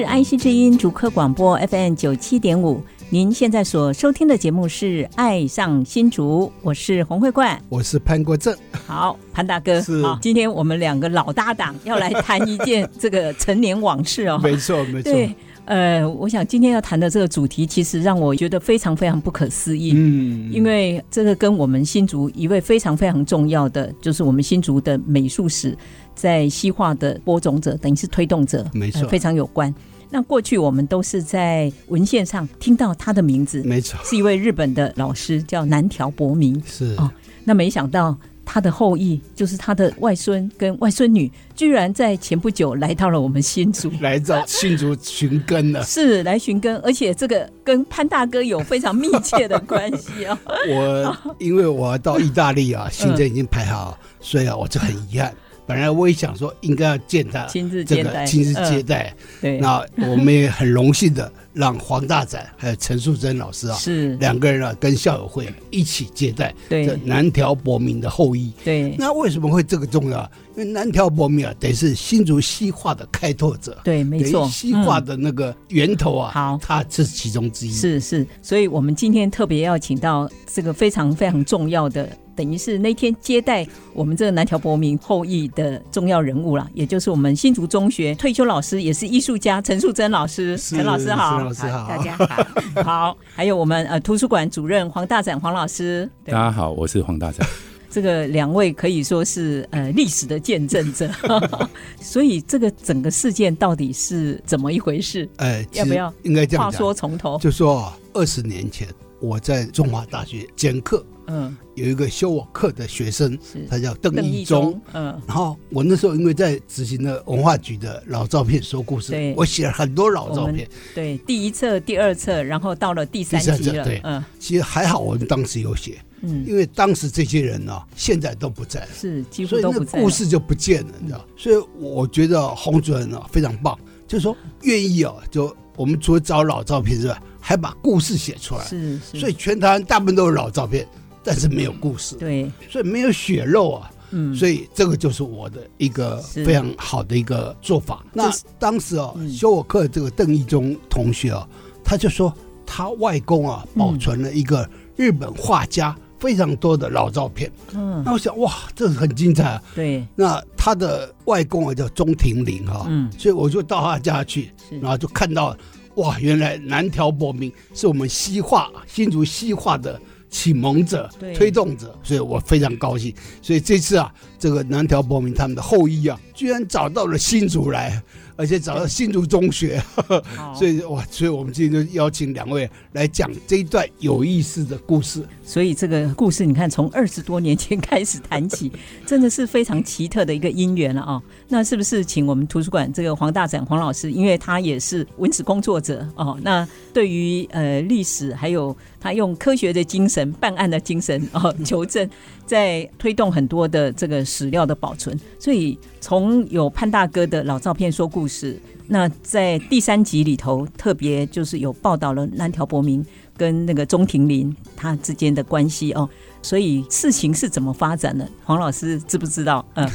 是 IC 之音竹科广播 FM 九七点五，您现在所收听的节目是《爱上新竹》，我是洪慧冠，我是潘国正。好，潘大哥，好，今天我们两个老搭档要来谈一件这个陈年往事哦。没错，没错。对，呃，我想今天要谈的这个主题，其实让我觉得非常非常不可思议。嗯，因为这个跟我们新竹一位非常非常重要的，就是我们新竹的美术史。在西化的播种者，等于是推动者，没错，呃，非常有关。那过去我们都是在文献上听到他的名字，没错，是一位日本的老师，叫南条博明。是哦，那没想到他的后裔，就是他的外孙跟外孙女，居然在前不久来到了我们新竹，来到新竹寻根了。是来寻根，而且这个跟潘大哥有非常密切的关系哦。我因为我到意大利啊，行程已经排好，嗯，所以啊，我就很遗憾。本来我也想说应该要见他，亲自接待，亲自接待。对，那我们也很荣幸的让黄大展还有陈树珍老师啊，是两个人啊跟校友会一起接待这南条博明的后裔。对，那为什么会这个重要？因为南条博明啊，等于是新竹西化的开拓者。对，没错，西化的那个源头啊，好，他是其中之一。是是，所以我们今天特别要请到这个非常非常重要的。等于是那天接待我们这个南条博明后裔的重要人物了，也就是我们新竹中学退休老师，也是艺术家陈树珍老师。陈老师好，陈老师好，大家好。好，还有我们呃图书馆主任黄大展黄老师。大家好，我是黄大展。这个两位可以说是呃历史的见证者，所以这个整个事件到底是怎么一回事？哎，要不要应该这样话说从头？就说二十年前我在中华大学兼课。嗯，有一个修我课的学生，他叫邓义忠。嗯，然后我那时候因为在执行了文化局的老照片说故事，我写了很多老照片。对，第一册、第二册，然后到了第三册了。对，嗯，其实还好，我们当时有写。嗯，因为当时这些人呢、啊，现在都不在了，是几乎都不在，故事就不见了，你知道。所以我觉得洪主任啊非常棒，就是说愿意啊，就我们除了找老照片之外，还把故事写出来。是，所以全台湾大部分都是老照片。但是没有故事，对，所以没有血肉啊，嗯，所以这个就是我的一个非常好的一个做法。那当时啊，修我课这个邓义中同学啊，他就说他外公啊保存了一个日本画家非常多的老照片，嗯，那我想哇，这很精彩啊，对。那他的外公啊叫钟庭林哈，嗯，所以我就到他家去，然后就看到哇，原来南条博明是我们西画新竹西画的。启蒙者、推动者，所以我非常高兴。所以这次啊，这个南条博明他们的后裔啊，居然找到了新竹来。而且找到新竹中学，所以哇，所以我们今天就邀请两位来讲这一段有意思的故事。所以这个故事，你看从二十多年前开始谈起，真的是非常奇特的一个因缘了啊！那是不是请我们图书馆这个黄大展黄老师，因为他也是文史工作者哦，那对于呃历史，还有他用科学的精神、办案的精神哦，求证，在推动很多的这个史料的保存，所以。从有潘大哥的老照片说故事，那在第三集里头特别就是有报道了南条博明跟那个钟庭林他之间的关系哦，所以事情是怎么发展的？黄老师知不知道？嗯，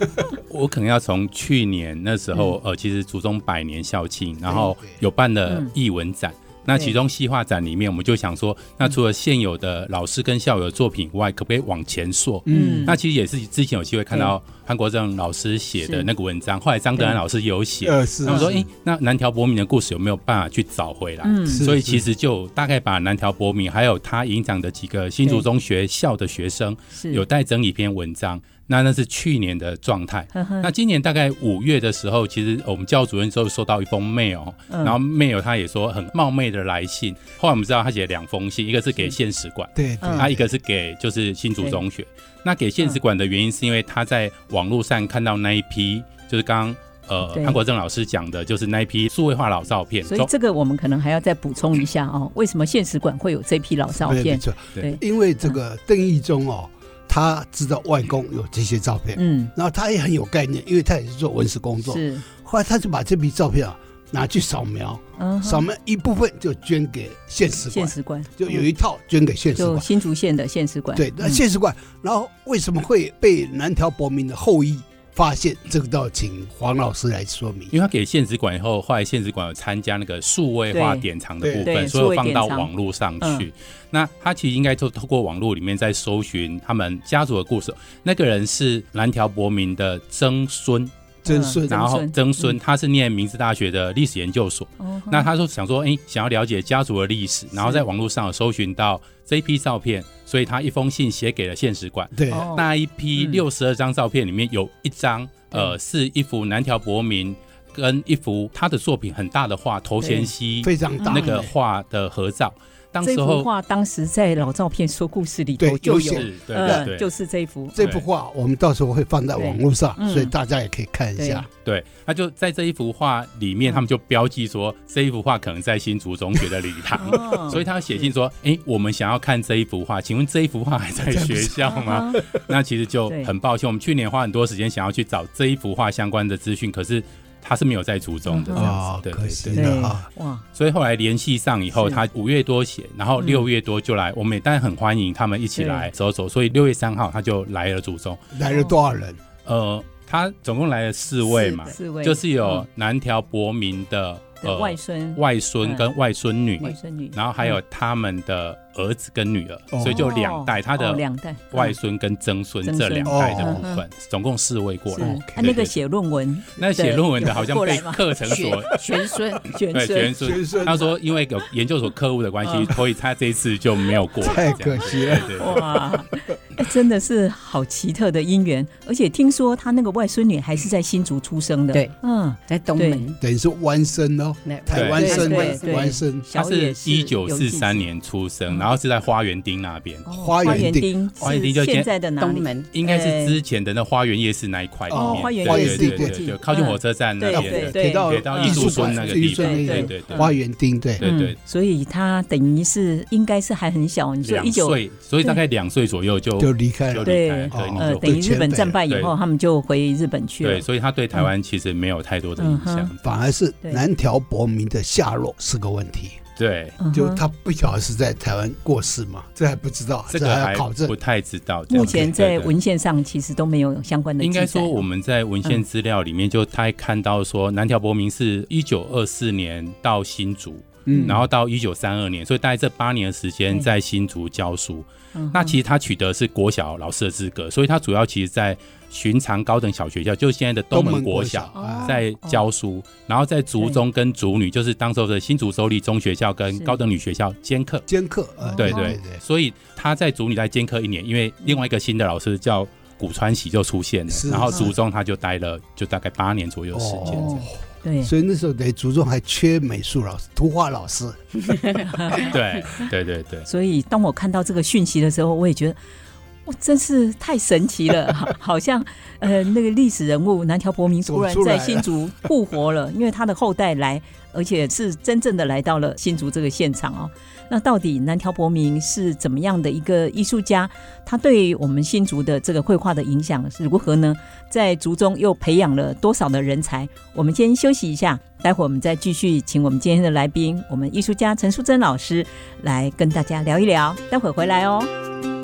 我可能要从去年那时候，呃，其实祖宗百年校庆，然后有办了艺文展。那其中西画展里面，我们就想说，那除了现有的老师跟校友的作品以外，可不可以往前溯？嗯，那其实也是之前有机会看到潘国正老师写的那个文章，后来张德安老师也有写，呃，是。他们说，哎、欸，那南条博明的故事有没有办法去找回来？嗯，所以其实就大概把南条博明还有他影响的几个新竹中学校的学生，有带整理一篇文章。那那是去年的状态。那今年大概五月的时候，其实我们教主任就收到一封 mail，然后 mail 他也说很冒昧的来信。后来我们知道他写了两封信，一个是给县史馆，对，他一个是给就是新竹中学。那给县史馆的原因是因为他在网络上看到那一批，就是刚刚。呃，潘国正老师讲的就是那一批数位化老照片，所以这个我们可能还要再补充一下哦。为什么现实馆会有这批老照片？对，对，因为这个邓义中哦，他知道外公有这些照片，嗯，然后他也很有概念，因为他也是做文史工作，是。后来他就把这批照片啊拿去扫描，嗯，扫描一部分就捐给县史馆，县史馆就有一套捐给县史馆，新竹县的县史馆。对，那县史馆，然后为什么会被南条博明的后裔发现这个，都要请黄老师来说明。因为他给县史馆以后，后来县史馆有参加那个数位化典藏的部分，所以放到网络上去。嗯、那他其实应该就透过网络里面在搜寻他们家族的故事。那个人是蓝条伯明的曾孙。曾孙，然后曾孙，他是念明治大学的历史研究所。那他说想说，哎，想要了解家族的历史，然后在网络上有搜寻到这一批照片，所以他一封信写给了现实馆。对，那一批六十二张照片里面有一张，呃，是一幅南条博明跟一幅他的作品很大的画头衔溪非常大。那个画的合照。当时这幅画当时在老照片说故事里头就有，呃，就是这幅这幅画，我们到时候会放在网络上，所以大家也可以看一下。对，那就在这一幅画里面，他们就标记说这一幅画可能在新竹中学的礼堂，所以他写信说，哎，我们想要看这一幅画，请问这一幅画还在学校吗？那其实就很抱歉，我们去年花很多时间想要去找这一幅画相关的资讯，可是。他是没有在竹中的这样子，对对对，对哇！所以后来联系上以后，他五月多写，然后六月多就来，我们也当然很欢迎他们一起来走走。所以六月三号他就来了竹中，来了多少人？呃，他总共来了四位嘛，四位，就是有南条博明的呃外孙、外孙跟外孙女，外孙女，然后还有他们的。儿子跟女儿，所以就两代，他的两代。外孙跟曾孙这两代的部分，总共四位过来。他那个写论文，那写论文的好像被课程所 玄孙，玄孙。他说因为有研究所课务的关系，所以他这一次就没有过。太可惜了，哇！真的是好奇特的姻缘，而且听说他那个外孙女还是在新竹出生的，对，嗯，在东门，等于是湾生哦，台湾生，湾生。他是一九四三年出生，然后。是在花园町那边，花园町，花园町就现在的东门，应该是之前的那花园夜市那一块里面，花园夜市对对对，靠近火车站那边，铁道铁道艺术村那个地方，对对对，花园町，对对对。所以他等于是应该是还很小，你说一九岁，所以大概两岁左右就就离开了，对，呃，等于日本战败以后，他们就回日本去了。对，所以他对台湾其实没有太多的影响，反而是南条博明的下落是个问题。对，就他不晓得是在台湾过世嘛，这还不知道，这个还考证，不太知道。目前在文献上其实都没有相关的。应该说我们在文献资料里面就他还看到说，南条博明是一九二四年到新竹，嗯，然后到一九三二年，所以大概这八年的时间在新竹教书。那其实他取得是国小老师的资格，所以他主要其实在。寻常高等小学校，就是现在的东门国小，在教书，然后在竹中跟竹女，就是当时的新竹州立中学校跟高等女学校兼课。兼课，对对对。所以他在竹女在兼课一年，因为另外一个新的老师叫古川喜就出现了，然后竹中他就待了就大概八年左右时间。对，所以那时候在竹中还缺美术老师、图画老师。对对对对。所以当我看到这个讯息的时候，我也觉得。真是太神奇了，好像呃那个历史人物南条博明突然在新竹复活了，因为他的后代来，而且是真正的来到了新竹这个现场哦。那到底南条博明是怎么样的一个艺术家？他对我们新竹的这个绘画的影响是如何呢？在竹中又培养了多少的人才？我们先休息一下，待会儿我们再继续请我们今天的来宾，我们艺术家陈淑贞老师来跟大家聊一聊。待会儿回来哦。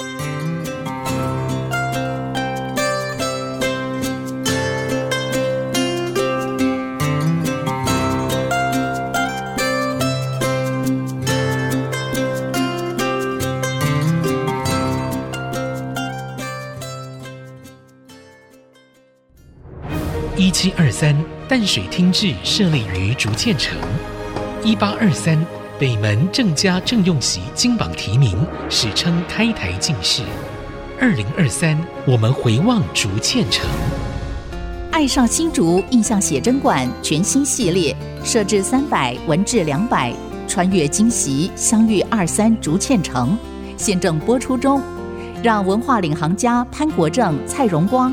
七二三淡水厅治设立于竹堑城，一八二三北门郑家郑用锡金榜题名，史称开台进士。二零二三，我们回望竹堑城。爱上新竹印象写真馆全新系列，设置三百，文治两百，穿越惊喜，相遇二三竹堑城，现正播出中。让文化领航家潘国正、蔡荣光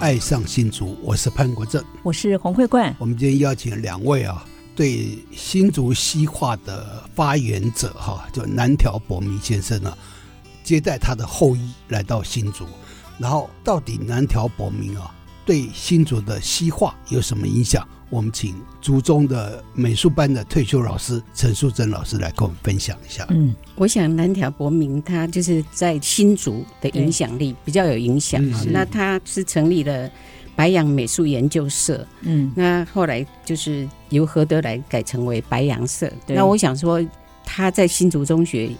爱上新竹》，我是潘国正，我是洪慧冠。我们今天邀请两位啊，对新竹西化的发源者哈，就南条博明先生呢，接待他的后裔来到新竹，然后到底南条博明啊，对新竹的西化有什么影响？我们请竹中的美术班的退休老师陈淑贞老师来跟我们分享一下。嗯，我想南条博明他就是在新竹的影响力比较有影响。那他是成立了白杨美术研究社，嗯，那后来就是由何德来改成为白杨社。那我想说他在新竹中学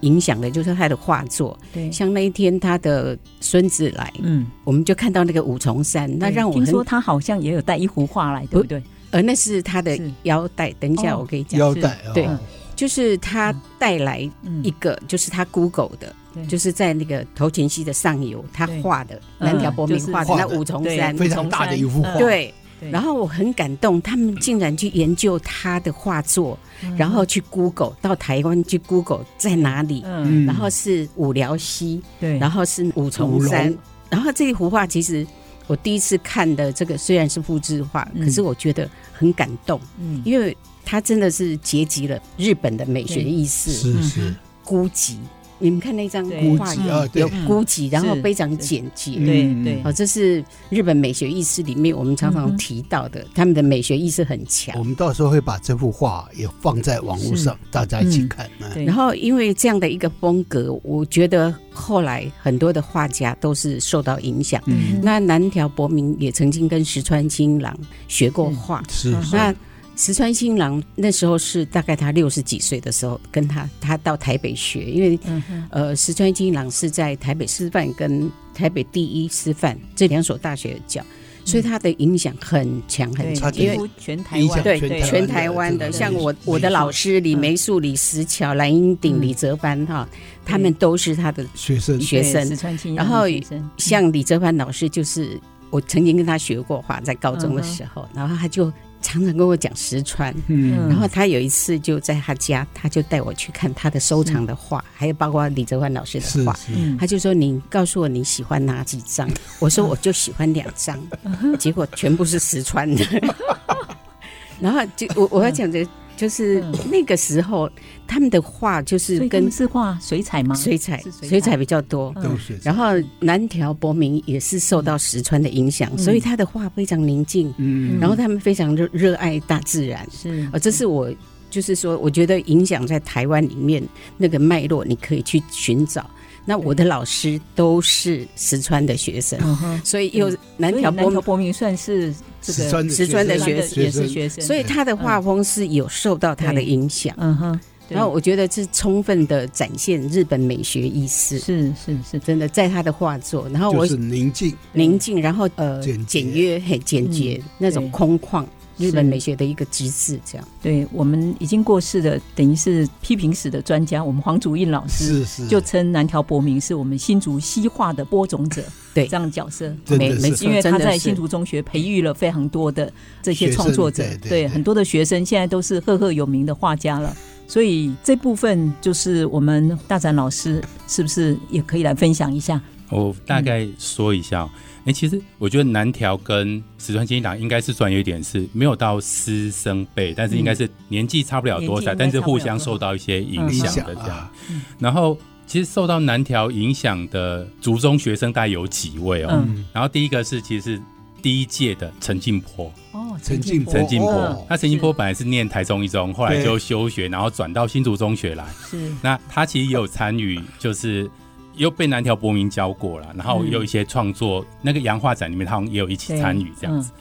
影响的就是他的画作。对，像那一天他的孙子来，嗯，我们就看到那个五重山，那让我听说他好像也有带一幅画来，对不对？而那是他的腰带，等一下我可以讲。腰带，对，就是他带来一个，就是他 Google 的，就是在那个头前溪的上游，他画的南条伯明画的那五重山，非常大的一幅画。对，然后我很感动，他们竟然去研究他的画作，然后去 Google 到台湾去 Google 在哪里，然后是五寮溪，对，然后是五重山，然后这一幅画其实。我第一次看的这个虽然是复制画，可是我觉得很感动，嗯，因为它真的是结集了日本的美学意识，是是，孤寂。你们看那张画，有孤寂，然后非常简洁，对对。哦，这是日本美学意识里面我们常常提到的，他们的美学意识很强。我们到时候会把这幅画也放在网络上，大家一起看。然后，因为这样的一个风格，我觉得后来很多的画家都是受到影响。那南条博明也曾经跟石川清郎学过画，是。那。石川新郎那时候是大概他六十几岁的时候，跟他他到台北学，因为、嗯、呃石川新郎是在台北师范跟台北第一师范这两所大学教，所以他的影响很强很强，因为全台湾。对对全台湾的，像我我的老师李梅树、李石桥、蓝英鼎、李泽藩哈，他们都是他的学生。学生。然后像李泽藩老师，就是我曾经跟他学过画，在高中的时候，然后他就。常常跟我讲石川，嗯，然后他有一次就在他家，他就带我去看他的收藏的画，还有包括李泽藩老师的画，他就说：“你告诉我你喜欢哪几张？” 我说：“我就喜欢两张。”结果全部是石川的，然后就我我要讲这个。就是那个时候，他们的画就是跟是画水彩吗？水彩，水彩比较多。然后南条博明也是受到石川的影响，所以他的画非常宁静。嗯，然后他们非常热热爱大自然。是，呃，这是我就是说，我觉得影响在台湾里面那个脉络，你可以去寻找。那我的老师都是石川的学生，所以有南条博明算是这个石川的学生，也是学生，所以他的画风是有受到他的影响。嗯哼，然后我觉得是充分的展现日本美学意识，是是是。真的在他的画作。然后我是宁静。宁静，然后呃简约很简洁那种空旷。日本美学的一个极致，这样。对我们已经过世的，等于是批评史的专家，我们黄祖印老师是是，就称南条博明是我们新竹西画的播种者，对。这样的角色，没没，因为他在新竹中学培育了非常多的这些创作者，对，对，对很多的学生现在都是赫赫有名的画家了，所以这部分就是我们大展老师是不是也可以来分享一下？我大概说一下。嗯哎、欸，其实我觉得南条跟石川清郎应该是算有一点，是没有到师生辈，但是应该是年纪差不了多少，但是互相受到一些影响的这样。嗯、然后，其实受到南条影响的族中学生大概有几位哦。嗯、然后第一个是其实是第一届的陈进波哦，陈进波，陈进波。那陈进波本来是念台中一中，后来就休学，然后转到新竹中学来。是。那他其实也有参与，就是。又被南条博明教过了，然后也有一些创作，嗯、那个洋画展里面，他们也有一起参与这样子。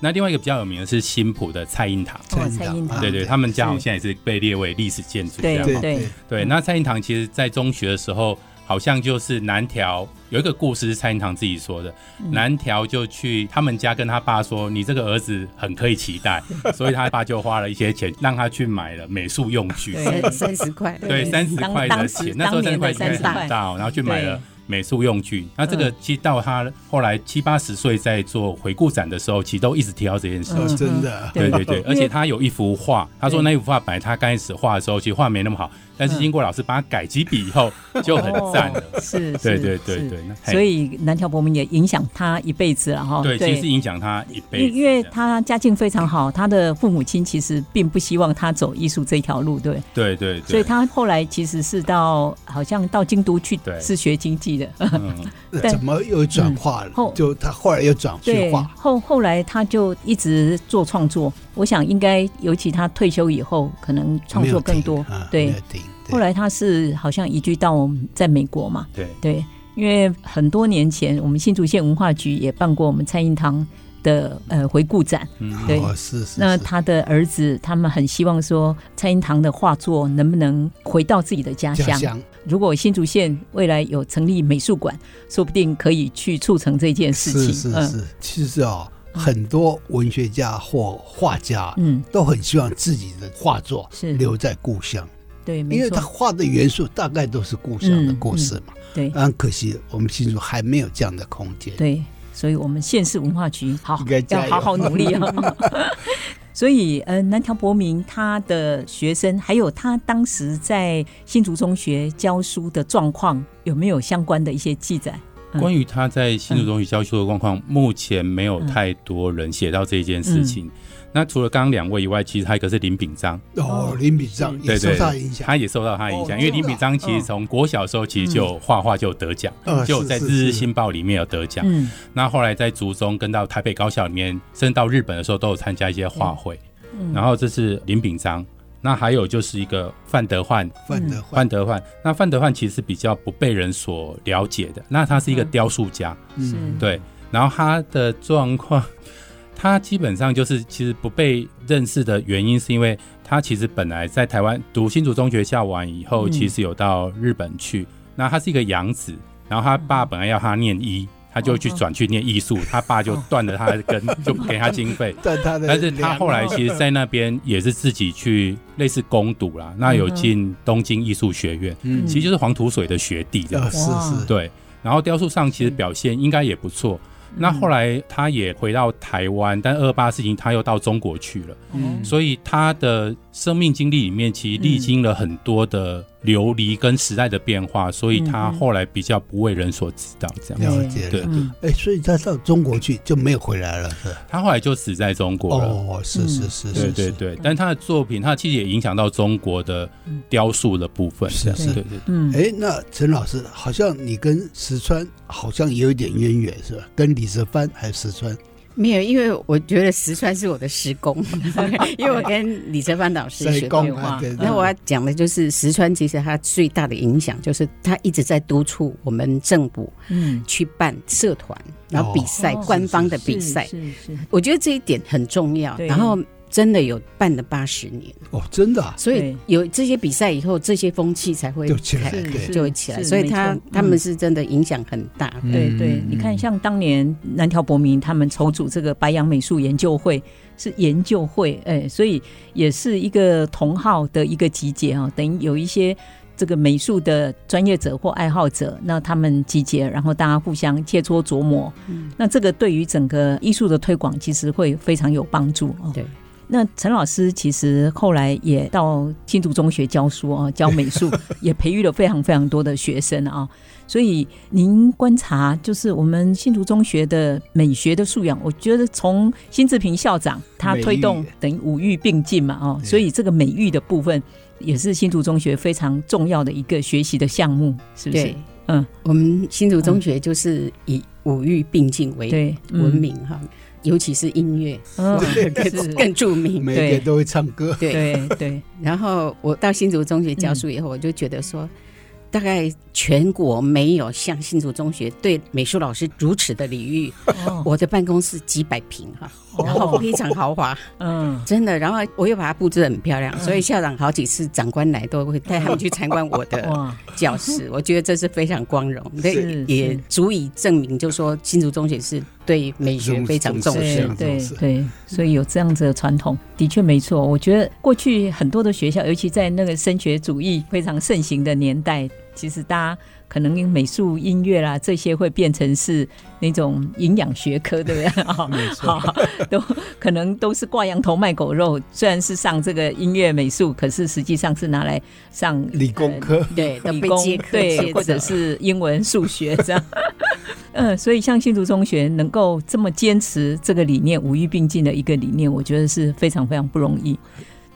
那另外一个比较有名的是新浦的蔡印堂，蔡印堂，对对，他们家好像现在也是被列为历史建筑这样。对对。对，那蔡印堂其实在中学的时候，好像就是南条有一个故事是蔡英堂自己说的，南条就去他们家跟他爸说：“你这个儿子很可以期待。” 所以他爸就花了一些钱让他去买了美术用具，三十块，对，三十块的钱，那时候三十块钱很大，然后去买了。美术用具，那这个其实到他后来七八十岁在做回顾展的时候，其实都一直提到这件事。情。真的，对对对，而且他有一幅画，他说那一幅画本来他刚开始画的时候，其实画没那么好。但是经过老师帮他改几笔以后，就很赞了。是，对对对对。所以南条博明也影响他一辈子了哈。对，其实是影响他一辈子。因为他家境非常好，他的父母亲其实并不希望他走艺术这条路，对。对对。所以他后来其实是到好像到京都去，是学经济的。但。怎么又转化了？后就他后来又转学化。后后来他就一直做创作。我想应该，尤其他退休以后，可能创作更多。对。后来他是好像移居到在美国嘛，对。对，因为很多年前我们新竹县文化局也办过我们蔡英堂的呃回顾展，嗯，对，哦、是是。那他的儿子他们很希望说蔡英堂的画作能不能回到自己的家乡？家乡。如果新竹县未来有成立美术馆，说不定可以去促成这件事情。是是是，嗯、其实啊、哦，很多文学家或画家，嗯，都很希望自己的画作是。留在故乡。对，因为他画的元素大概都是故乡的故事嘛。嗯嗯、对，很可惜我们新竹还没有这样的空间。对，所以我们县市文化局好要好好努力啊。所以，呃，南条博明他的学生，还有他当时在新竹中学教书的状况，有没有相关的一些记载？嗯、关于他在新竹中学教书的状况，嗯、目前没有太多人写到这件事情。嗯嗯那除了刚刚两位以外，其实还有一个是林炳章。哦，林炳章也受他影响，他也受到他的影响，因为林炳章其实从国小的时候其实就画画就得奖，就在《日日新报》里面有得奖。那后来在竹中跟到台北高校里面，甚至到日本的时候都有参加一些画会。然后这是林炳章，那还有就是一个范德焕，范德范德焕，那范德焕其实是比较不被人所了解的，那他是一个雕塑家，嗯，对，然后他的状况。他基本上就是其实不被认识的原因，是因为他其实本来在台湾读新竹中学校完以后，其实有到日本去。嗯、那他是一个养子，然后他爸本来要他念医，他就去转去念艺术，他爸就断了他的根，就不给他经费。但是他后来其实，在那边也是自己去类似攻读啦，那有进东京艺术学院，嗯，其实就是黄土水的学弟这样。是是，对。然后雕塑上其实表现应该也不错。那后来他也回到台湾，但二八事情他又到中国去了，嗯，所以他的生命经历里面其实历经了很多的流离跟时代的变化，所以他后来比较不为人所知道，这样。了解对，哎，所以他到中国去就没有回来了，是他后来就死在中国了，哦，是是是，对对对，但他的作品，他其实也影响到中国的雕塑的部分，是是，对对，嗯，哎，那陈老师好像你跟石川好像也有一点渊源，是吧？跟李泽藩还是石川？没有，因为我觉得石川是我的师公，因为我跟李泽藩老师学绘画。那我要讲的就是石川，其实他最大的影响就是他一直在督促我们政府，嗯，去办社团，然后比赛，官方的比赛。是是，我觉得这一点很重要。然后。真的有办了八十年哦，真的，啊，所以有这些比赛以后，这些风气才会起来，就会起来。所以他他们是真的影响很大。对对，你看，像当年南条博明他们筹组这个白杨美术研究会，是研究会，哎，所以也是一个同好的一个集结啊，等于有一些这个美术的专业者或爱好者，那他们集结，然后大家互相切磋琢磨，嗯那这个对于整个艺术的推广，其实会非常有帮助哦。对。那陈老师其实后来也到新竹中学教书啊，教美术，也培育了非常非常多的学生啊。所以您观察，就是我们新竹中学的美学的素养，我觉得从辛志平校长他推动等于五育并进嘛，哦，所以这个美育的部分也是新竹中学非常重要的一个学习的项目，是不是？嗯，我们新竹中学就是以五育并进为闻名哈。尤其是音乐，更更著名，每个都会唱歌。对对。然后我到新竹中学教书以后，我就觉得说，大概全国没有像新竹中学对美术老师如此的礼遇。哦、我的办公室几百平哈，然后非常豪华，嗯，真的。然后我又把它布置得很漂亮，所以校长好几次长官来都会带他们去参观我的教室。我觉得这是非常光荣，对，也足以证明，就是说新竹中学是对美学非常重视。对对，所以有这样子的传统，的确没错。我觉得过去很多的学校，尤其在那个升学主义非常盛行的年代。其实大家可能美术、音乐啦这些会变成是那种营养学科，对不对？没错，都可能都是挂羊头卖狗肉。虽然是上这个音乐、美术，可是实际上是拿来上理工科，呃、对，理工对，或者是英文、数学这样。嗯，所以像新竹中学能够这么坚持这个理念，五育并进的一个理念，我觉得是非常非常不容易。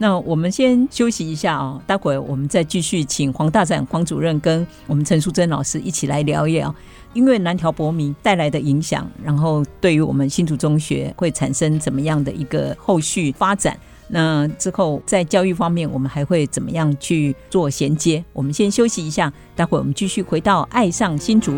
那我们先休息一下啊、待会我们再继续请黄大展黄主任跟我们陈淑贞老师一起来聊一聊，因为南条博民带来的影响，然后对于我们新竹中学会产生怎么样的一个后续发展？那之后在教育方面，我们还会怎么样去做衔接？我们先休息一下，待会我们继续回到爱上新竹。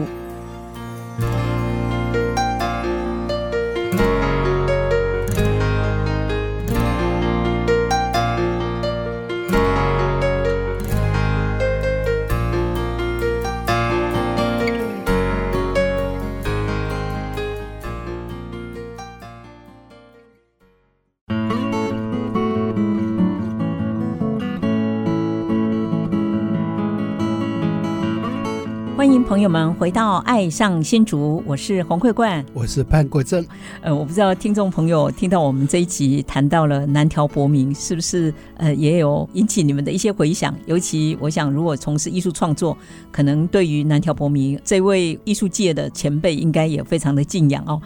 朋友们回到《爱上新竹》，我是黄慧冠，我是潘国正。呃，我不知道听众朋友听到我们这一集谈到了南条博明，是不是呃也有引起你们的一些回想？尤其我想，如果从事艺术创作，可能对于南条博明这位艺术界的前辈，应该也非常的敬仰哦。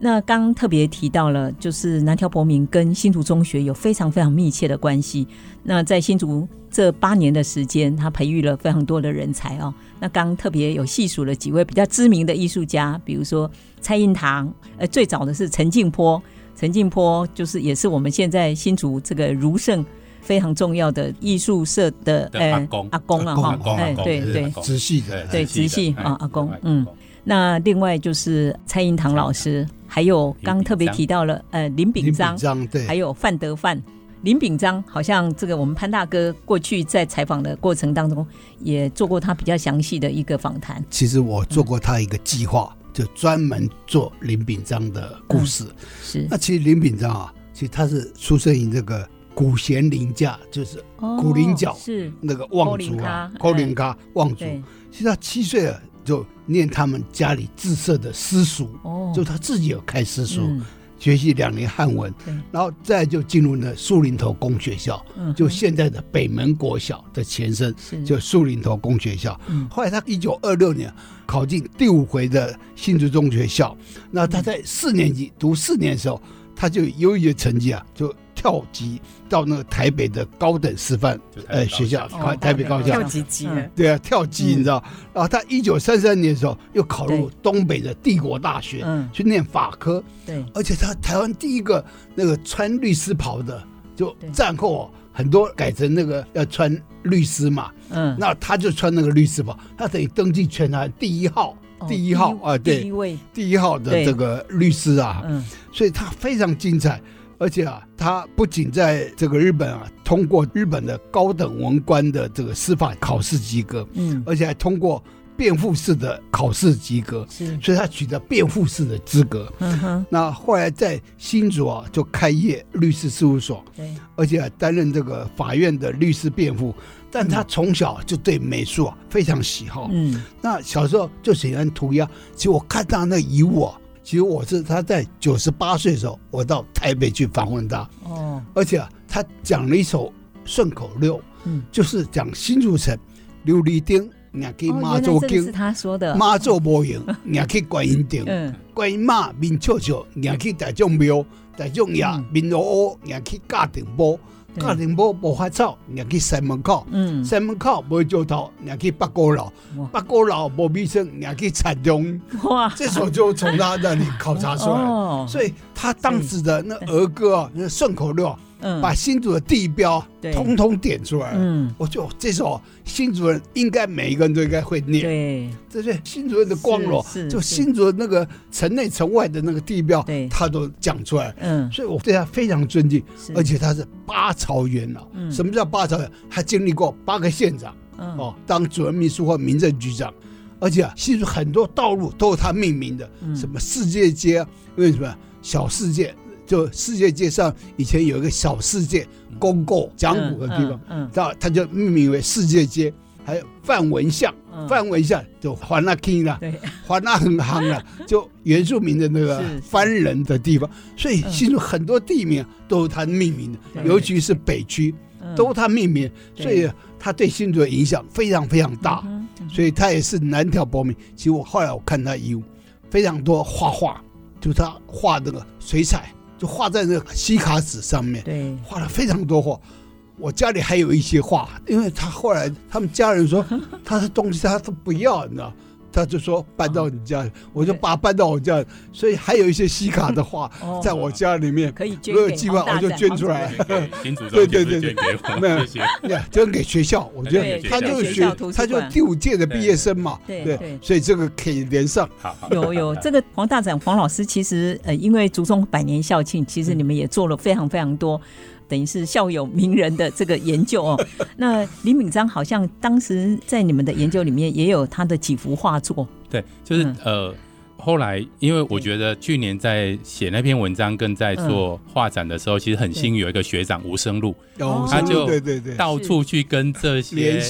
那刚特别提到了，就是南条国民跟新竹中学有非常非常密切的关系。那在新竹这八年的时间，他培育了非常多的人才哦。那刚特别有细数了几位比较知名的艺术家，比如说蔡印堂，呃，最早的是陈进波，陈进波就是也是我们现在新竹这个儒圣非常重要的艺术社的呃阿公阿公啊哈，哎对对直系的对直系啊阿公嗯。那另外就是蔡英堂老师，还有刚特别提到了呃林秉璋，对，还有范德范。林炳章好像这个我们潘大哥过去在采访的过程当中也做过他比较详细的一个访谈。其实我做过他一个计划，嗯、就专门做林炳章的故事。嗯、是。那其实林炳章啊，其实他是出生于这个古贤林家，就是古林角，是那个望族啊，高林咖望族。其实他七岁了。就念他们家里自设的私塾，哦，就他自己有开私塾，嗯、学习两年汉文，然后再就进入了树林头公学校，嗯，就现在的北门国小的前身，就树林头公学校。嗯、后来他一九二六年考进第五回的新竹中学校，那他在四年级读四年的时候，他就优异的成绩啊，就。跳级到那个台北的高等师范呃学校，台北高校。跳级级，对啊，跳级你知道？然后他一九三三年的时候又考入东北的帝国大学，去念法科，对，而且他台湾第一个那个穿律师袍的，就战后很多改成那个要穿律师嘛，嗯，那他就穿那个律师袍，他等于登记全台第一号，第一号啊，对，第一位。第一号的这个律师啊，嗯，所以他非常精彩。而且啊，他不仅在这个日本啊通过日本的高等文官的这个司法考试及格，嗯，而且还通过辩护士的考试及格，是，所以他取得辩护士的资格。嗯哼，那后来在新竹啊就开业律师事务所，对，而且还担任这个法院的律师辩护。但他从小就对美术啊非常喜好，嗯，那小时候就喜欢涂鸦。其实我看到那遗物啊。其实我是他在九十八岁的时候，我到台北去访问他。哦，而且啊，他讲了一首顺口溜，嗯，就是讲新竹城琉璃钉，你还可以妈祖经，是他说的，妈祖无用，你还可以观音顶，嗯，观音妈面笑笑，你还可以大众庙，大众爷面乌乌，你还可以家庭煲。家庭无无花草，你去山门口；嗯，山门口无石头，你去北高楼；北高楼无米生，你去产中。哇！这首就从他那里考察出来，哦、所以他当时的那儿歌啊，那顺口溜，嗯，把新竹的地标通通点出来。嗯，我就这首新竹人应该每一个人都应该会念。对，这是新竹人的光荣，就新竹的那个城内城外的那个地标，对，他都讲出来。嗯，所以我对他非常尊敬，而且他是八朝元老。嗯，什么叫八朝元？他经历过八个县长，哦，当主任秘书或民政局长，而且啊，新竹很多道路都是他命名的，什么世界街，为什么？小世界，就世界街上以前有一个小世界，公购讲古的地方，嗯，他他就命名为世界街。还有范文巷，范文巷就华纳 king 了，华纳很夯了，就原住民的那个番人的地方，所以新竹很多地名都是他命名的，尤其是北区都是他命名，所以他对新竹的影响非常非常大，所以他也是南条博明。其实我后来我看他衣服，非常多画画。就他画那个水彩，就画在那个西卡纸上面，对，画了非常多画。我家里还有一些画，因为他后来他们家人说 他的东西他都不要，你知道。他就说搬到你家，我就把他搬到我家，所以还有一些西卡的画在我家里面。可以捐，如果有计划我就捐出来。对对对对，没有，捐给学校。我觉得他就是学，他就第五届的毕业生嘛。对，所以这个可以连上。有有，这个黄大展黄老师其实呃，因为竹中百年校庆，其实你们也做了非常非常多。等于是校友名人的这个研究哦，那李敏章好像当时在你们的研究里面也有他的几幅画作，对，就是、嗯、呃。后来，因为我觉得去年在写那篇文章跟在做画展的时候，其实很幸运有一个学长吴生路，他就到处去跟这些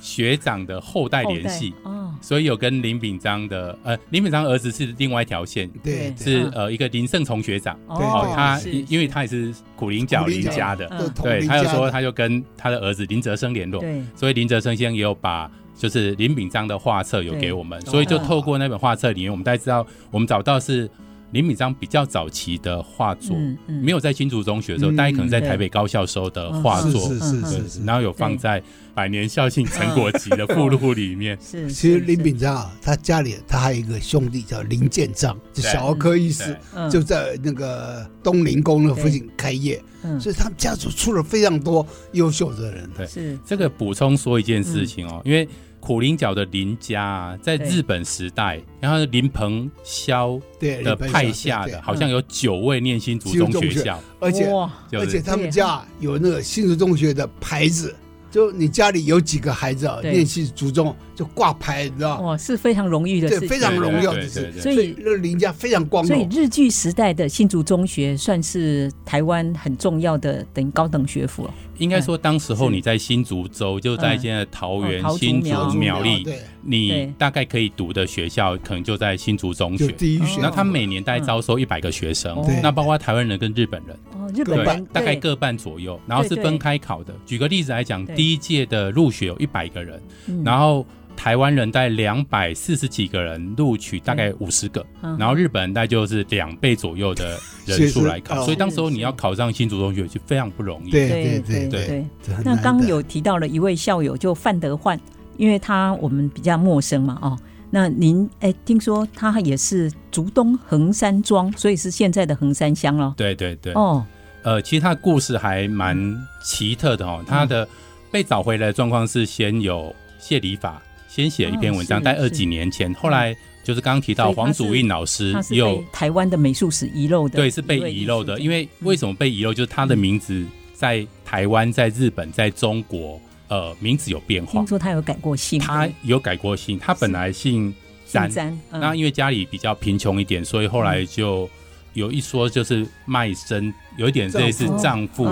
学长的后代联系，所以有跟林炳章的呃林炳章儿子是另外一条线，对，是呃一个林胜从学长，哦，他因为他也是苦林角林家的，对，他就说他就跟他的儿子林哲生联络，所以林哲生先生也有把。就是林炳章的画册有给我们，所以就透过那本画册里面，我们大家知道，我们找到是林炳章比较早期的画作，没有在新竹中学的时候，大家可能在台北高校时候的画作，是是是，然后有放在百年校庆成果集的附录里面。是，其实林炳章啊，他家里他还有一个兄弟叫林建章，就小儿科医师，就在那个东林宫那附近开业，所以他们家族出了非常多优秀的人。对，是。这个补充说一件事情哦，因为。苦苓角的林家啊，在日本时代，然后林鹏霄的派下的，好像有九位念新竹中学校，而且而且他们家有那个新竹中学的牌子。就你家里有几个孩子啊？念新竹中就挂牌，你知道哇，是非常荣誉的事情，非常荣耀的事。所以那林家非常光荣。所以日据时代的新竹中学算是台湾很重要的等于高等学府了。应该说，当时候你在新竹州，就在现在桃园、新竹、苗。栗，你大概可以读的学校，可能就在新竹中学。第一学。那他每年大概招收一百个学生，那包括台湾人跟日本人。日本人。大概各半左右，然后是分开考的。举个例子来讲，第一届的入学有一百个人，然后台湾人带两百四十几个人录取，大概五十个，然后日本人带就是两倍左右的人数来考，所以当时候你要考上新竹中学就非常不容易。对对对对。那刚刚有提到了一位校友，就范德焕，因为他我们比较陌生嘛，哦。那您哎，听说他也是竹东横山庄，所以是现在的横山乡了。对对对。哦。呃，其实他的故事还蛮奇特的哦。他的被找回来的状况是，先有谢礼法先写了一篇文章，在二几年前，后来就是刚刚提到黄祖印老师有台湾的美术史遗漏的，对，是被遗漏的。因为为什么被遗漏？就是他的名字在台湾、在日本、在中国，呃，名字有变化。听说他有改过姓，他有改过姓，他本来姓詹，那因为家里比较贫穷一点，所以后来就。有一说就是卖身，有一点类似丈夫，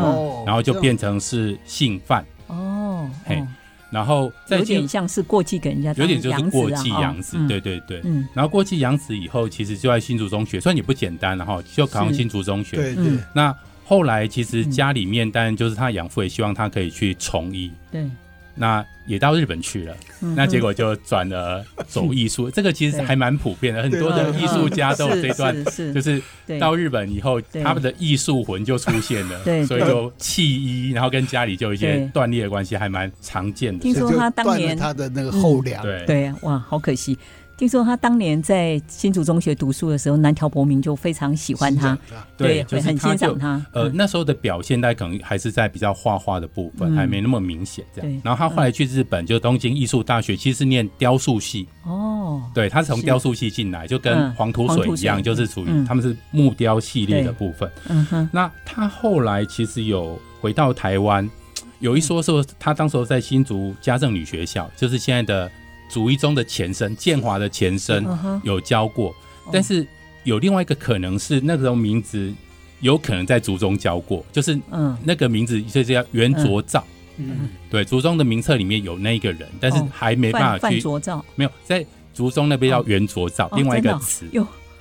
然后就变成是姓范然后再有点像是过继给人家，有点就是过继养子，对对对，嗯，然后过继养子以后，其实就在新竹中学，虽然也不简单，然后就考上新竹中学，对对，那后来其实家里面当然就是他养父也希望他可以去从医，对。那也到日本去了，那结果就转了走艺术，这个其实还蛮普遍的，很多的艺术家都有这段，就是到日本以后，他们的艺术魂就出现了，所以就弃医，然后跟家里就有一些断裂的关系，还蛮常见的。听说他当年他的那个后梁，对对，哇，好可惜。听说他当年在新竹中学读书的时候，南条博明就非常喜欢他，对，会很欣赏他。呃，那时候的表现，大概可能还是在比较画画的部分，还没那么明显这样。然后他后来去日本，就东京艺术大学，其实是念雕塑系。哦，对，他是从雕塑系进来，就跟黄土水一样，就是属于他们是木雕系列的部分。嗯哼。那他后来其实有回到台湾，有一说说他当时在新竹家政女学校，就是现在的。竹一中的前身，建华的前身有教过，但是有另外一个可能是那个时候名字有可能在族中教过，就是嗯，那个名字就是叫袁卓照，嗯，对，族中的名册里面有那个人，但是还没办法去卓照，没有在族中那边叫袁卓照，另外一个词，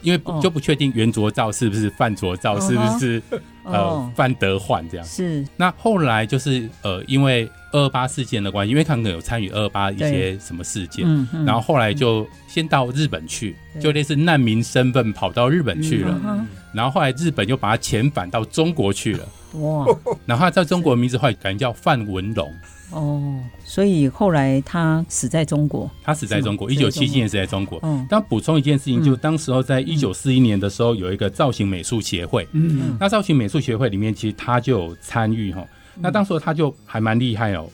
因为就不确定袁卓照是不是范卓照，是不是呃范德焕这样，是。那后来就是呃因为。二二八事件的关系，因为康可有参与二二八一些什么事件，然后后来就先到日本去，就类似难民身份跑到日本去了，嗯、然后后来日本又把他遣返到中国去了，哇！然后他在中国的名字后来改叫范文龙，哦，所以后来他死在中国，他死在中国，一九七七年死在中国。嗯，但补充一件事情，就当时候在一九四一年的时候，有一个造型美术协会，嗯，嗯。那造型美术协会里面其实他就有参与哈。那当时他就还蛮厉害哦，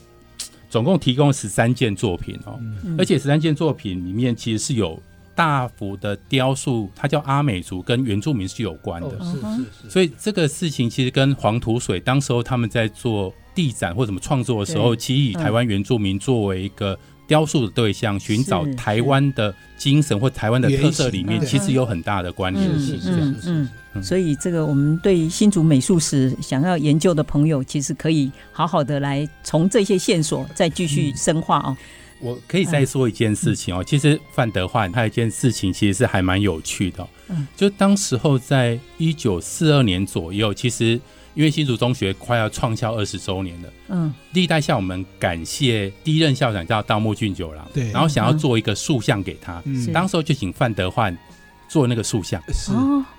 总共提供十三件作品哦，而且十三件作品里面其实是有大幅的雕塑，它叫阿美族，跟原住民是有关的，是是是。所以这个事情其实跟黄土水当时候他们在做地展或什么创作的时候，其实以台湾原住民作为一个雕塑的对象，寻找台湾的精神或台湾的特色里面，其实有很大的关联性，这样子。所以，这个我们对新竹美术史想要研究的朋友，其实可以好好的来从这些线索再继续深化哦。我可以再说一件事情哦，其实范德焕他有一件事情其实是还蛮有趣的，嗯，就当时候在一九四二年左右，其实因为新竹中学快要创校二十周年了，嗯，历代校我们感谢第一任校长叫稻木俊九郎，对，然后想要做一个塑像给他，嗯，当时候就请范德焕。做那个塑像，是。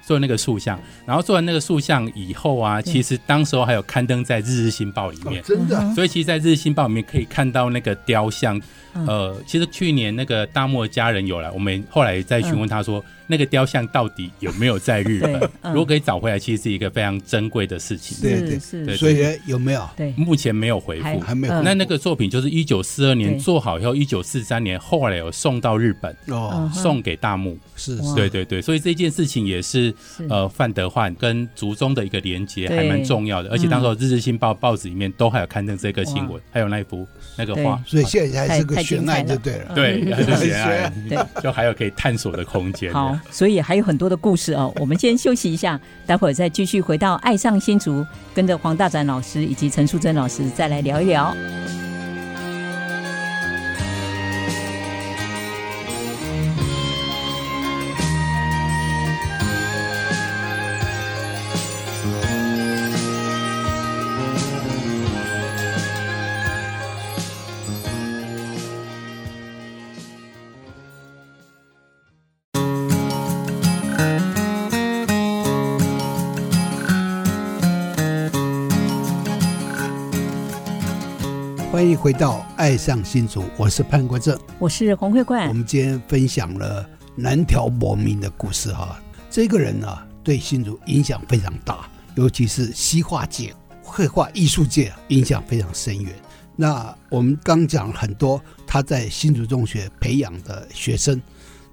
做那个塑像，然后做完那个塑像以后啊，其实当时候还有刊登在《日日新报》里面，真的，所以其实，在《日日新报》里面可以看到那个雕像。呃，其实去年那个大漠家人有来，我们后来再询问他说。那个雕像到底有没有在日本？如果可以找回来，其实是一个非常珍贵的事情。对对对，所以有没有？对，目前没有回复，还没有。那那个作品就是一九四二年做好以后，一九四三年后来有送到日本，哦，送给大木。是，对对对，所以这件事情也是呃范德焕跟族中的一个连接，还蛮重要的。而且当时《日日新报》报纸里面都还有刊登这个新闻，还有那一幅那个画，所以现在还是个悬案就对了。对，还是悬案，对，就还有可以探索的空间。好。所以还有很多的故事哦，我们先休息一下，待会儿再继续回到爱上新竹，跟着黄大展老师以及陈淑珍老师再来聊一聊。迎回到《爱上新竹》，我是潘国正，我是洪慧冠。我们今天分享了南条博明的故事哈，这个人呢、啊、对新竹影响非常大，尤其是西画界、绘画艺术界影响非常深远。那我们刚讲了很多他在新竹中学培养的学生，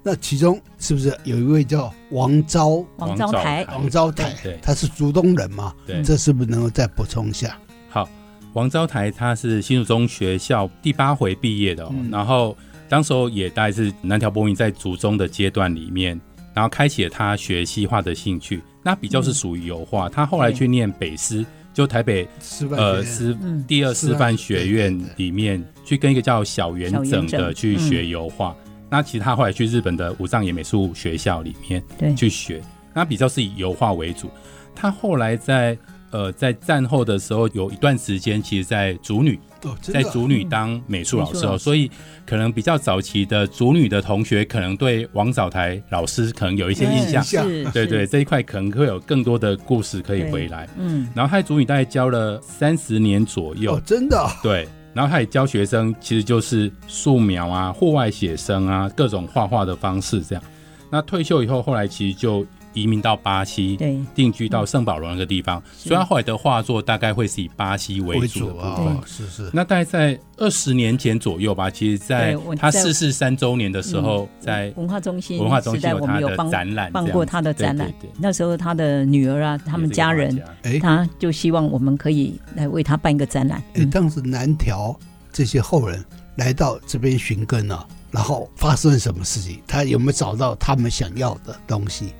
那其中是不是有一位叫王昭王昭台？王昭台，他是竹东人嘛？对，这是不是能够再补充一下？好。王昭台他是新竹中学校第八回毕业的，哦，嗯、然后当时候也大概是南条博明在竹中的阶段里面，然后开启了他学西画的兴趣。那比较是属于油画，嗯、他后来去念北师，就台北呃师第二师范学院里面去跟一个叫小元整的去学油画。嗯、那其实他后来去日本的武藏野美术学校里面去学，那比较是以油画为主。他后来在。呃，在战后的时候，有一段时间，其实，在主女，在主女当美术老师哦，所以可能比较早期的主女的同学，可能对王藻台老师可能有一些印象，对对，这一块可能会有更多的故事可以回来。嗯，然后他在主女大概教了三十年左右，真的，对。然后他也教学生，其实就是素描啊、户外写生啊、各种画画的方式这样。那退休以后，后来其实就。移民到巴西，对，定居到圣保罗那个地方，所以他后来的画作大概会是以巴西为主的部分。哦、是是。那大概在二十年前左右吧，其实在他逝世三周年的时候，在文化中心，文化中心我们有办展览，办过他的展览。那时候他的女儿啊，他们家人，他就希望我们可以来为他办一个展览。哎，当时南条这些后人来到这边寻根啊，然后发生什么事情？他有没有找到他们想要的东西？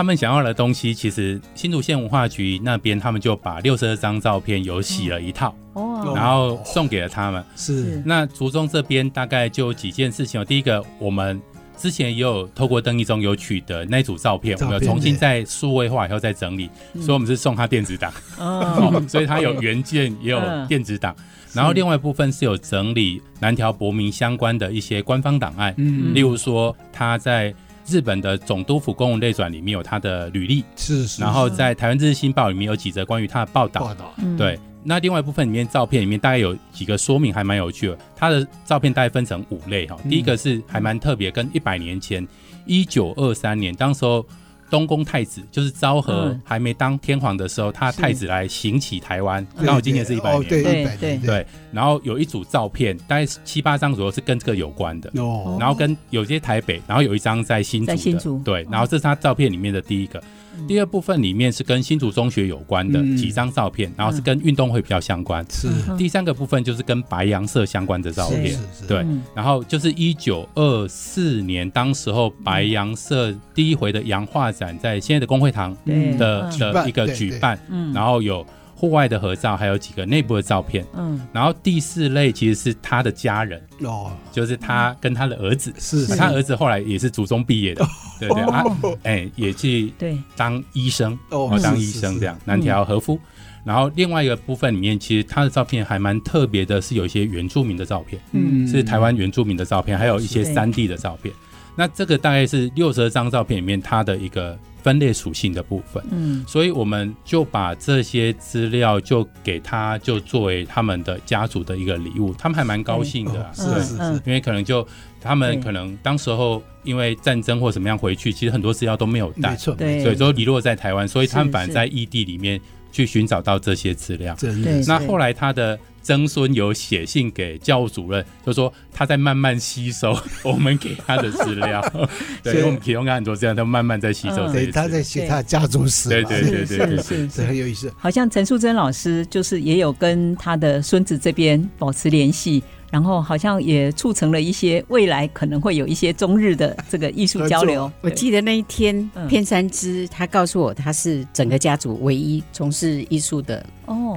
他们想要的东西，其实新竹县文化局那边，他们就把六十二张照片有洗了一套，哦，然后送给了他们。是。那竹中这边大概就几件事情哦。第一个，我们之前也有透过邓义中有取得那组照片，我们有重新再数位化以后再整理，所以我们是送他电子档。哦。所以他有原件也有电子档，然后另外一部分是有整理南条博明相关的一些官方档案，嗯，例如说他在。日本的总督府公文类转里面有他的履历，是是。然后在台湾日日新报里面有几则关于他的报道，报道。对。那另外一部分里面照片里面大概有几个说明，还蛮有趣的。他的照片大概分成五类哈。第一个是还蛮特别，跟一百年前一九二三年当时候。东宫太子就是昭和还没当天皇的时候，他太子来行乞台湾，刚好今年是一百年，对对对对。然后有一组照片，大概七八张左右是跟这个有关的。哦。然后跟有些台北，然后有一张在新竹的，对。然后这是他照片里面的第一个。第二部分里面是跟新竹中学有关的几张照片，然后是跟运动会比较相关。是。第三个部分就是跟白洋社相关的照片。对。然后就是一九二四年，当时候白洋社第一回的洋画展在现在的工会堂的的一个举办，然后有。户外的合照，还有几个内部的照片。嗯，然后第四类其实是他的家人哦，就是他跟他的儿子。是，他儿子后来也是祖中毕业的，对对啊，哎，也去对当医生哦，当医生这样。南条和夫，然后另外一个部分里面，其实他的照片还蛮特别的，是有一些原住民的照片，嗯，是台湾原住民的照片，还有一些山地的照片。那这个大概是六十二张照片里面他的一个。分类属性的部分，嗯，所以我们就把这些资料就给他，就作为他们的家族的一个礼物，他们还蛮高兴的，啊，是是是，因为可能就他们可能当时候因为战争或怎么样回去，其实很多资料都没有带，没错，对，所以都遗落在台湾，所以他们反而在异地里面去寻找到这些资料，对，那后来他的。曾孙有写信给教务主任，就说他在慢慢吸收 我们给他的资料，对，因为我们提供很多资料，他慢慢在吸收。对，他在写他的家族史。对对对 对，是是很有意思。好像陈淑贞老师就是也有跟他的孙子这边保持联系。然后好像也促成了一些未来可能会有一些中日的这个艺术交流。我记得那一天，片山之他告诉我，他是整个家族唯一从事艺术的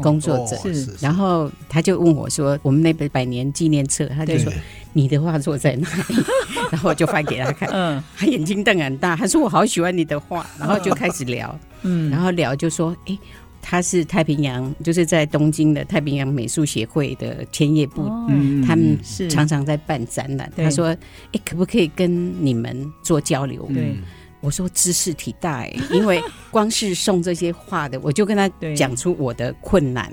工作者。是，然后他就问我说：“我们那本百年纪念册，他就说你的画作在哪里？” 然后我就翻给他看，嗯，他眼睛瞪很大，他说：“我好喜欢你的画。”然后就开始聊，嗯，然后聊就说：“哎。”他是太平洋，就是在东京的太平洋美术协会的千叶部，哦、他们是常常在办展览。他说：“哎，可不可以跟你们做交流？”对。我说知识体大哎，因为光是送这些画的，我就跟他讲出我的困难，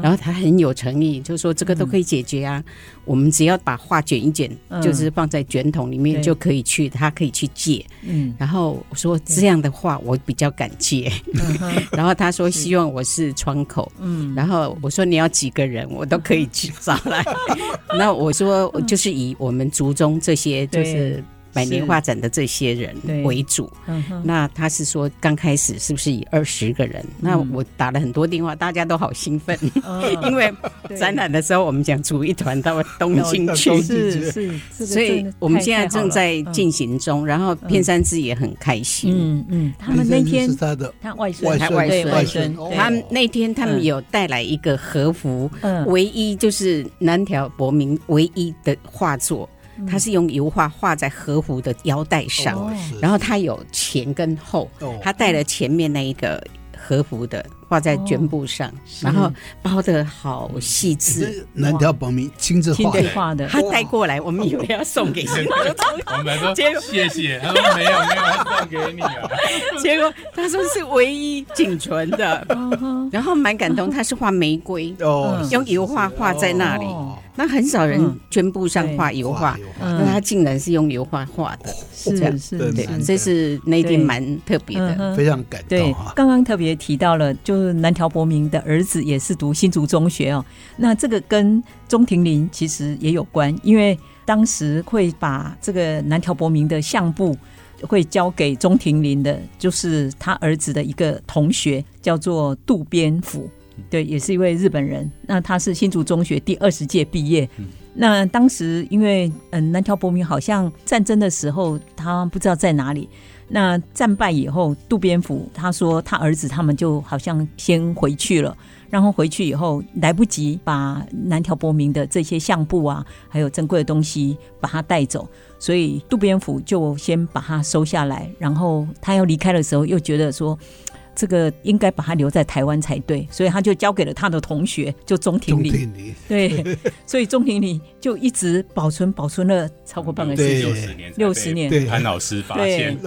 然后他很有诚意，就说这个都可以解决啊，我们只要把画卷一卷，就是放在卷筒里面就可以去，他可以去借。嗯，然后我说这样的话我比较敢借，然后他说希望我是窗口，嗯，然后我说你要几个人我都可以去找来，那我说就是以我们族中这些就是。百年画展的这些人为主，那他是说刚开始是不是以二十个人？那我打了很多电话，大家都好兴奋，因为展览的时候我们讲组一团到东京去，是是，所以我们现在正在进行中。然后片山之也很开心，嗯嗯，他们那天是他的他外孙，他外孙，外孙，他们那天他们有带来一个和服，唯一就是南条博明唯一的画作。他是用油画画在和服的腰带上，然后他有前跟后，他带了前面那一个和服的画在绢布上，然后包的好细致。南条国民亲自画的，他带过来，我们以为要送给新竹 我们说结果谢谢，他说没有没有送给你啊。结果他说是唯一仅存的，然后蛮感动，他是画玫瑰哦，用油画画在那里。那很少人绢布上画油画，那他竟然是用油画画的，是这样，是对，这是那天蛮特别的，非常感动。对，刚刚特别提到了，就是南条伯明的儿子也是读新竹中学哦。那这个跟钟庭林其实也有关，因为当时会把这个南条伯明的相簿会交给钟庭林的，就是他儿子的一个同学，叫做渡边甫。对，也是一位日本人。那他是新竹中学第二十届毕业。那当时因为嗯，南条伯明好像战争的时候他不知道在哪里。那战败以后，渡边甫他说他儿子他们就好像先回去了，然后回去以后来不及把南条伯明的这些相簿啊，还有珍贵的东西把他带走，所以渡边甫就先把他收下来。然后他要离开的时候，又觉得说。这个应该把他留在台湾才对，所以他就交给了他的同学，就钟庭霖。对，所以钟庭礼就一直保存，保存了超过半个世纪，六十年，六十年。潘老师发现，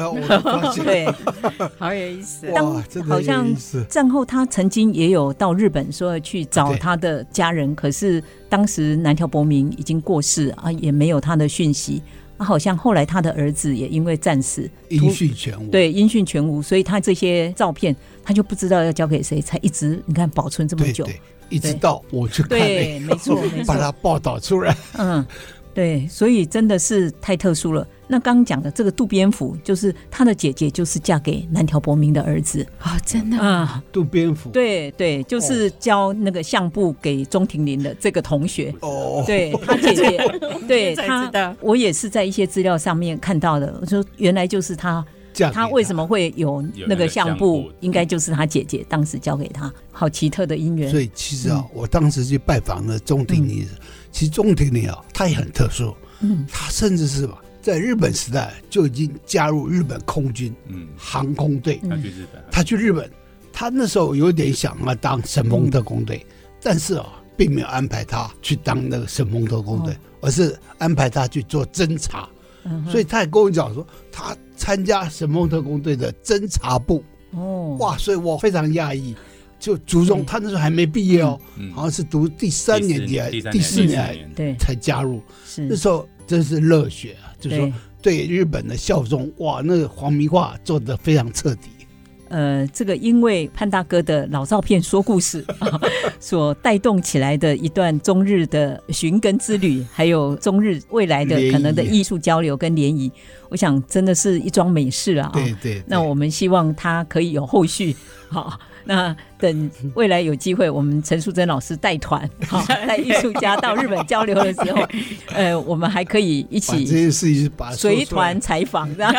对，好有意思。当好像战后他曾经也有到日本说去找他的家人，可是当时南条伯明已经过世啊，也没有他的讯息。他好像后来他的儿子也因为战死音讯全无，对，音讯全无，所以他这些照片他就不知道要交给谁，才一直你看保存这么久，对对一直到我去看，对，没错，没错，把它报道出来，嗯。对，所以真的是太特殊了。那刚刚讲的这个渡边府，就是他的姐姐，就是嫁给南条伯明的儿子。啊，真的？啊，渡边府，对对，就是教那个相簿给钟庭林的这个同学。哦，对他姐姐，对他，我也是在一些资料上面看到的。我说原来就是他，他。为什么会有那个相簿？应该就是他姐姐当时交给他，好奇特的姻缘。所以其实啊，我当时去拜访了钟庭霖。其实钟庭林啊，他也很特殊，嗯，他甚至是吧，在日本时代就已经加入日本空军，嗯，航空队。他去日本，他去日本，他那时候有点想要当神风特工队，但是啊，并没有安排他去当那个神风特工队，而是安排他去做侦察。所以他也跟我讲说，他参加神风特工队的侦察部。哦，哇，所以我非常讶异。就竹中，他那时候还没毕业哦，好像是读第三年级还第四年，对，才加入。那时候真是热血啊，就是说对日本的效忠，哇，那个黄明化做的非常彻底。呃，这个因为潘大哥的老照片说故事 所带动起来的一段中日的寻根之旅，还有中日未来的可能的艺术交流跟联谊，我想真的是一桩美事啊。对对，那我们希望他可以有后续，好。那等未来有机会，我们陈淑珍老师带团，好 带艺术家到日本交流的时候，呃，我们还可以一起随团采访，这样。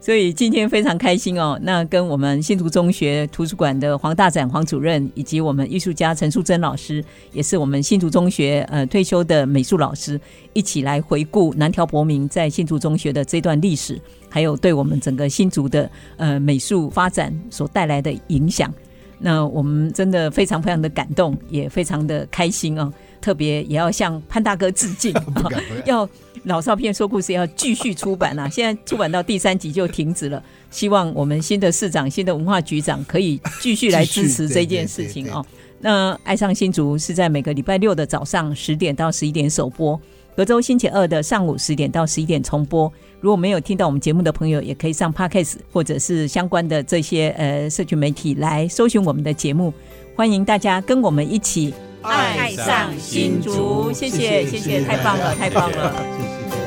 所以今天非常开心哦。那跟我们新竹中学图书馆的黄大展黄主任，以及我们艺术家陈淑珍老师，也是我们新竹中学呃退休的美术老师，一起来回顾南条博明在新竹中学的这段历史。还有对我们整个新竹的呃美术发展所带来的影响，那我们真的非常非常的感动，也非常的开心哦。特别也要向潘大哥致敬，要老照片说故事要继续出版啊！现在出版到第三集就停止了，希望我们新的市长、新的文化局长可以继续来支持这件事情哦。那爱上新竹是在每个礼拜六的早上十点到十一点首播。隔周星期二的上午十点到十一点重播。如果没有听到我们节目的朋友，也可以上 Podcast 或者是相关的这些呃社群媒体来搜寻我们的节目。欢迎大家跟我们一起爱上新竹，谢谢谢谢，太棒了太棒了。